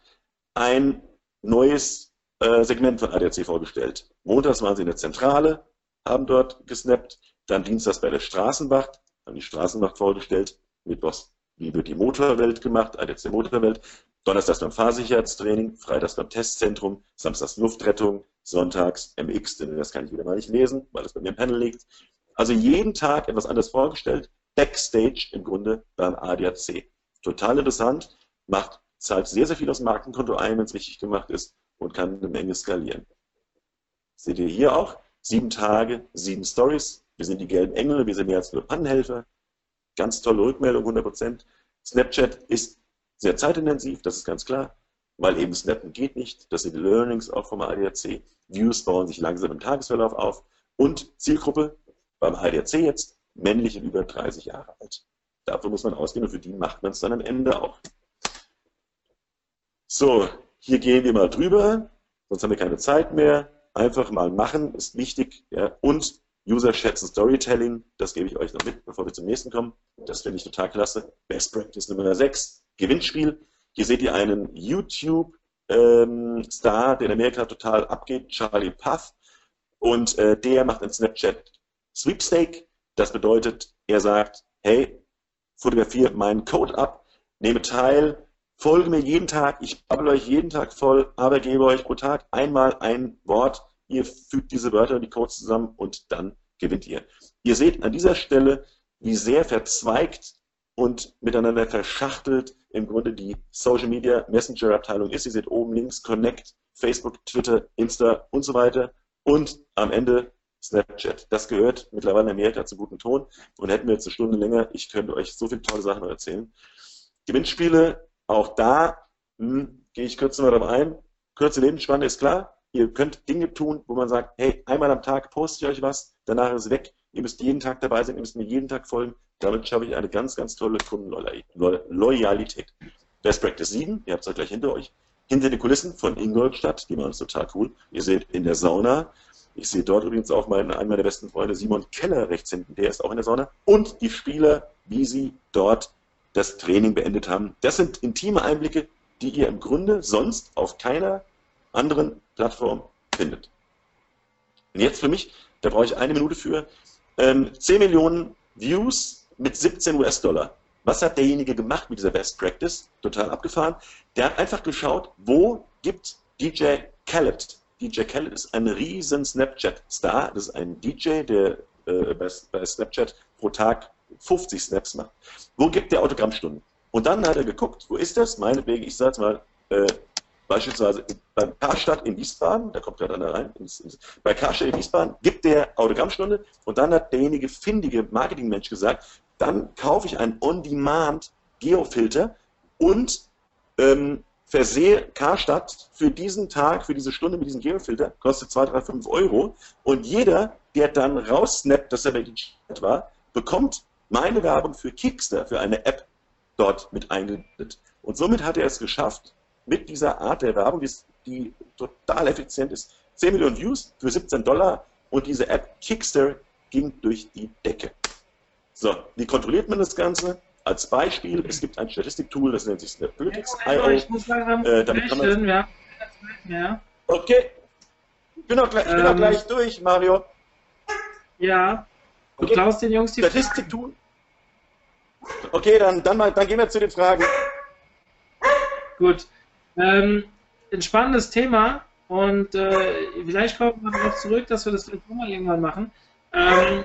[SPEAKER 2] ein neues äh, Segment von ADAC vorgestellt. Montags waren sie in der Zentrale, haben dort gesnappt, dann Dienstags bei der Straßenwacht, haben die Straßenwacht vorgestellt, Mittwochs wie wird die Motorwelt gemacht, ADAC Motorwelt, Donnerstags beim Fahrsicherheitstraining, Freitags beim Testzentrum, Samstags Luftrettung, Sonntags MX, denn das kann ich wieder mal nicht lesen, weil es bei mir im Panel liegt. Also jeden Tag etwas anderes vorgestellt, Backstage im Grunde beim ADAC. Total interessant, macht, zahlt sehr, sehr viel aus dem Markenkonto ein, wenn es richtig gemacht ist und kann eine Menge skalieren. Seht ihr hier auch, sieben Tage, sieben Stories. Wir sind die gelben Engel, wir sind mehr als nur Pannenhelfer. Ganz tolle Rückmeldung, 100%. Snapchat ist sehr zeitintensiv, das ist ganz klar, weil eben Snappen geht nicht. Das sind die Learnings auch vom ADAC. Views bauen sich langsam im Tagesverlauf auf. Und Zielgruppe beim ADAC jetzt, männliche über 30 Jahre alt. Davon muss man ausgehen und für die macht man es dann am Ende auch. So, hier gehen wir mal drüber, sonst haben wir keine Zeit mehr. Einfach mal machen ist wichtig. Ja. Und User schätzen Storytelling, das gebe ich euch noch mit, bevor wir zum nächsten kommen. Das finde ich total klasse. Best Practice Nummer 6, Gewinnspiel. Hier seht ihr einen YouTube-Star, ähm, der in Amerika total abgeht, Charlie Puff. Und äh, der macht ein Snapchat Sweepstake. Das bedeutet, er sagt, hey, fotografiere meinen Code ab, nehme teil, folge mir jeden Tag, ich babbel euch jeden Tag voll, aber gebe euch pro Tag einmal ein Wort, ihr fügt diese Wörter, die Codes zusammen und dann gewinnt ihr. Ihr seht an dieser Stelle, wie sehr verzweigt und miteinander verschachtelt im Grunde die Social Media Messenger Abteilung ist. Ihr seht oben links Connect, Facebook, Twitter, Insta und so weiter und am Ende Snapchat. Das gehört mittlerweile in Amerika zu guten Ton und hätten wir jetzt eine Stunde länger, ich könnte euch so viele tolle Sachen erzählen. Gewinnspiele, auch da hm, gehe ich kurz mal darauf ein. Kurze Lebensspanne ist klar. Ihr könnt Dinge tun, wo man sagt, hey, einmal am Tag poste ich euch was, danach ist es weg. Ihr müsst jeden Tag dabei sein, ihr müsst mir jeden Tag folgen. Damit schaffe ich eine ganz, ganz tolle Kundenloyalität. Best Practice 7, ihr habt es gleich hinter euch. Hinter den Kulissen von Ingolstadt, die machen es total cool. Ihr seht in der Sauna, ich sehe dort übrigens auch meinen, einen meiner besten Freunde, Simon Keller, rechts hinten, der ist auch in der Sauna. Und die Spieler, wie sie dort das Training beendet haben. Das sind intime Einblicke, die ihr im Grunde sonst auf keiner anderen Plattform findet. Und jetzt für mich, da brauche ich eine Minute für, ähm, 10 Millionen Views mit 17 US-Dollar. Was hat derjenige gemacht mit dieser Best Practice? Total abgefahren. Der hat einfach geschaut, wo gibt DJ Khaled DJ Khaled ist ein riesen Snapchat-Star. Das ist ein DJ, der äh, bei, Snapchat pro Tag 50 Snaps macht. Wo gibt der Autogrammstunden? Und dann hat er geguckt, wo ist das? Meinetwegen, ich sag's mal, äh, beispielsweise beim Karstadt in Wiesbaden, da kommt gerade einer rein, ins, ins, bei Karstadt in Wiesbaden gibt der Autogrammstunde und dann hat derjenige findige Marketingmensch gesagt, dann kaufe ich einen On-Demand Geofilter und ähm, versehe Karstadt für diesen Tag, für diese Stunde mit diesem Geofilter, kostet 2, 3, 5 Euro. Und jeder, der dann raussnappt, dass er bei den Chat war, bekommt meine Werbung für Kickster, für eine App dort mit eingebettet. Und somit hat er es geschafft, mit dieser Art der Werbung, die, die total effizient ist, 10 Millionen Views für 17 Dollar und diese App Kickster ging durch die Decke. So, wie kontrolliert man das Ganze? Als Beispiel, es gibt ein Statistiktool, das nennt sich Snaplytics.io.
[SPEAKER 1] ich muss langsam äh, damit kann man ja.
[SPEAKER 2] ja. Okay. Ich bin auch gleich, ähm, bin auch gleich durch, Mario.
[SPEAKER 1] Ja. Du okay. klaust den Jungs die
[SPEAKER 2] Statistiktool. Okay, dann, dann, mal, dann gehen wir zu den Fragen.
[SPEAKER 1] Gut. Ähm, ein spannendes Thema und äh, vielleicht kommen wir darauf zurück, dass wir das vielleicht nochmal irgendwann machen. Ähm,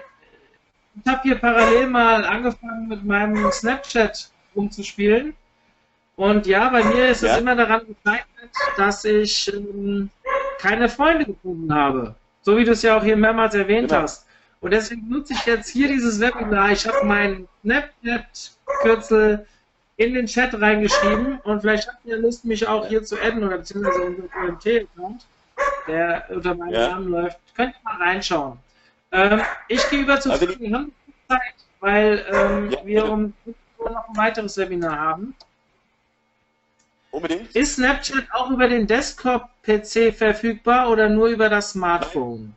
[SPEAKER 1] ich habe hier parallel mal angefangen mit meinem Snapchat rumzuspielen. Und ja, bei mir ist ja. es immer daran gezeichnet, dass ich ähm, keine Freunde gefunden habe. So wie du es ja auch hier mehrmals erwähnt genau. hast. Und deswegen nutze ich jetzt hier dieses Webinar. Ich habe meinen Snapchat-Kürzel in den Chat reingeschrieben und vielleicht habt ihr Lust, mich auch hier zu adden oder beziehungsweise unseren OMT-Account, der unter meinem ja. Namen läuft. Könnt ihr mal reinschauen. Ähm, ich gehe über zu also Fragen. Wir haben Zeit, weil ähm, ja, wir um noch ein weiteres Webinar haben.
[SPEAKER 2] Unbedingt.
[SPEAKER 1] Ist Snapchat auch über den Desktop-PC verfügbar oder nur über das Smartphone?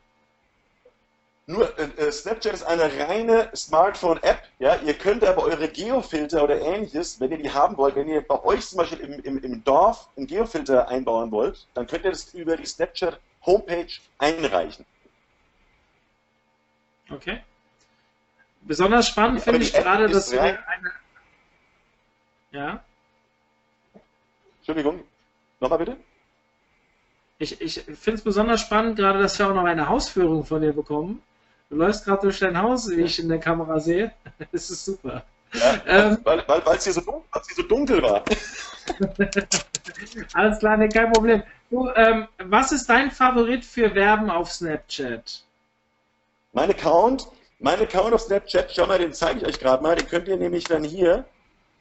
[SPEAKER 2] Nur äh, äh, Snapchat ist eine reine Smartphone-App. Ja? Ihr könnt aber eure Geofilter oder ähnliches, wenn ihr die haben wollt, wenn ihr bei euch zum Beispiel im, im, im Dorf einen Geofilter einbauen wollt, dann könnt ihr das über die Snapchat-Homepage einreichen.
[SPEAKER 1] Okay. Besonders spannend finde ich gerade, dass wir eine. Ja?
[SPEAKER 2] Entschuldigung, nochmal bitte?
[SPEAKER 1] Ich, ich finde es besonders spannend, gerade, dass wir auch noch eine Hausführung von dir bekommen. Du läufst gerade durch dein Haus, wie ich in der Kamera sehe. Das ist super.
[SPEAKER 2] Ja, ähm, weil es weil, hier, so hier so dunkel war.
[SPEAKER 1] Alles klar, nee, kein Problem. Du, ähm, was ist dein Favorit für Werben auf Snapchat?
[SPEAKER 2] Mein Account, mein Account auf Snapchat, schau mal, den zeige ich euch gerade mal, den könnt ihr nämlich dann hier,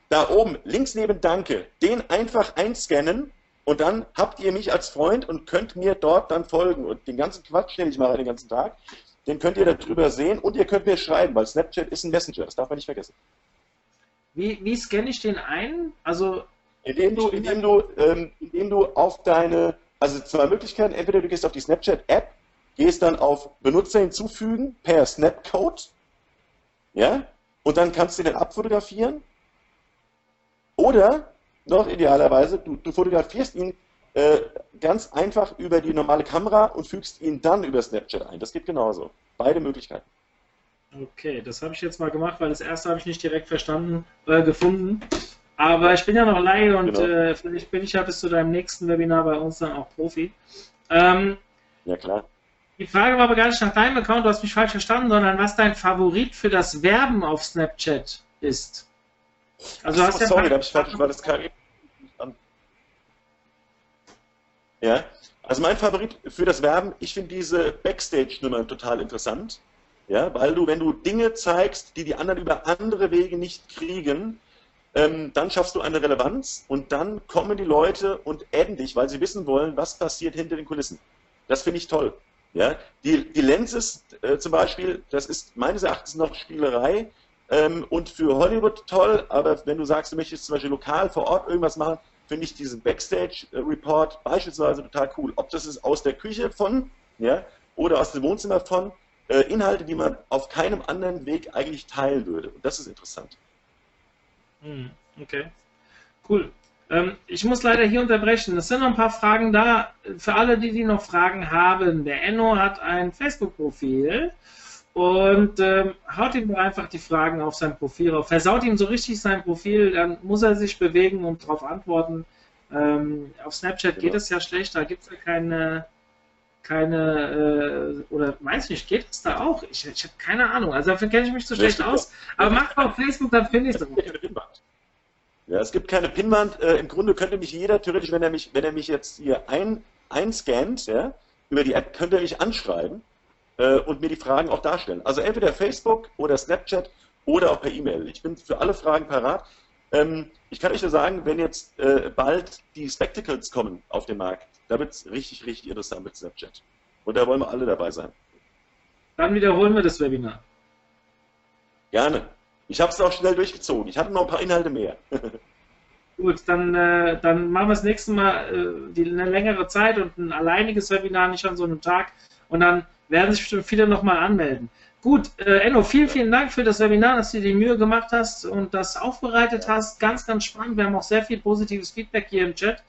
[SPEAKER 2] da oben, links neben Danke, den einfach einscannen und dann habt ihr mich als Freund und könnt mir dort dann folgen. Und den ganzen Quatsch, den ich mache den ganzen Tag, den könnt ihr darüber sehen und ihr könnt mir schreiben, weil Snapchat ist ein Messenger, das darf man nicht vergessen.
[SPEAKER 1] Wie, wie scanne ich den ein? Also
[SPEAKER 2] indem du, indem du, ähm, indem du auf deine, also zwei Möglichkeiten, entweder du gehst auf die Snapchat-App gehst dann auf Benutzer hinzufügen per Snapcode, ja, und dann kannst du den abfotografieren. Oder noch idealerweise, du, du fotografierst ihn äh, ganz einfach über die normale Kamera und fügst ihn dann über Snapchat ein. Das geht genauso. Beide Möglichkeiten.
[SPEAKER 1] Okay, das habe ich jetzt mal gemacht, weil das erste habe ich nicht direkt verstanden, äh, gefunden. Aber ich bin ja noch Laie und genau. äh, vielleicht bin ich ja bis zu deinem nächsten Webinar bei uns dann auch Profi. Ähm,
[SPEAKER 2] ja, klar.
[SPEAKER 1] Die Frage war aber gar nicht nach deinem Account, du hast mich falsch verstanden, sondern was dein Favorit für das Werben auf Snapchat ist.
[SPEAKER 2] Also Ach, hast so, ja sorry, da habe ich falsch, war das kein Ja, also mein Favorit für das Werben, ich finde diese Backstage-Nummern total interessant. Ja, weil du, wenn du Dinge zeigst, die die anderen über andere Wege nicht kriegen, ähm, dann schaffst du eine Relevanz und dann kommen die Leute und adden dich, weil sie wissen wollen, was passiert hinter den Kulissen. Das finde ich toll. Ja, die, die Lenses äh, zum Beispiel, das ist meines Erachtens noch Spielerei ähm, und für Hollywood toll, aber wenn du sagst, du möchtest zum Beispiel lokal vor Ort irgendwas machen, finde ich diesen Backstage-Report beispielsweise total cool. Ob das ist aus der Küche von, ja, oder aus dem Wohnzimmer von, äh, Inhalte, die man auf keinem anderen Weg eigentlich teilen würde. Und das ist interessant.
[SPEAKER 1] Hm, okay. Cool. Ähm, ich muss leider hier unterbrechen. Es sind noch ein paar Fragen da. Für alle, die, die noch Fragen haben, der Enno hat ein Facebook-Profil und ähm, haut ihm einfach die Fragen auf sein Profil auf. Versaut ihm so richtig sein Profil, dann muss er sich bewegen und darauf antworten. Ähm, auf Snapchat geht es ja schlecht, da gibt es ja keine, keine äh, oder weiß nicht, geht es da auch? Ich, ich habe keine Ahnung, also dafür kenne ich mich so schlecht aus. Aber mach auf Facebook, dann finde ich es.
[SPEAKER 2] Ja, es gibt keine Pinwand. Äh, Im Grunde könnte mich jeder theoretisch, wenn er mich, wenn er mich jetzt hier ein, einscannt, ja, über die App, könnte er mich anschreiben äh, und mir die Fragen auch darstellen. Also entweder Facebook oder Snapchat oder auch per E-Mail. Ich bin für alle Fragen parat. Ähm, ich kann euch nur sagen, wenn jetzt äh, bald die Spectacles kommen auf den Markt, da wird es richtig, richtig interessant mit Snapchat. Und da wollen wir alle dabei sein.
[SPEAKER 1] Dann wiederholen wir das Webinar.
[SPEAKER 2] Gerne. Ich habe es auch schnell durchgezogen. Ich hatte noch ein paar Inhalte mehr.
[SPEAKER 1] Gut, dann, äh, dann machen wir das nächste Mal äh, die, eine längere Zeit und ein alleiniges Webinar, nicht an so einem Tag. Und dann werden sich bestimmt viele nochmal anmelden. Gut, äh, Enno, vielen, vielen Dank für das Webinar, dass du dir die Mühe gemacht hast und das aufbereitet hast. Ganz, ganz spannend. Wir haben auch sehr viel positives Feedback hier im Chat.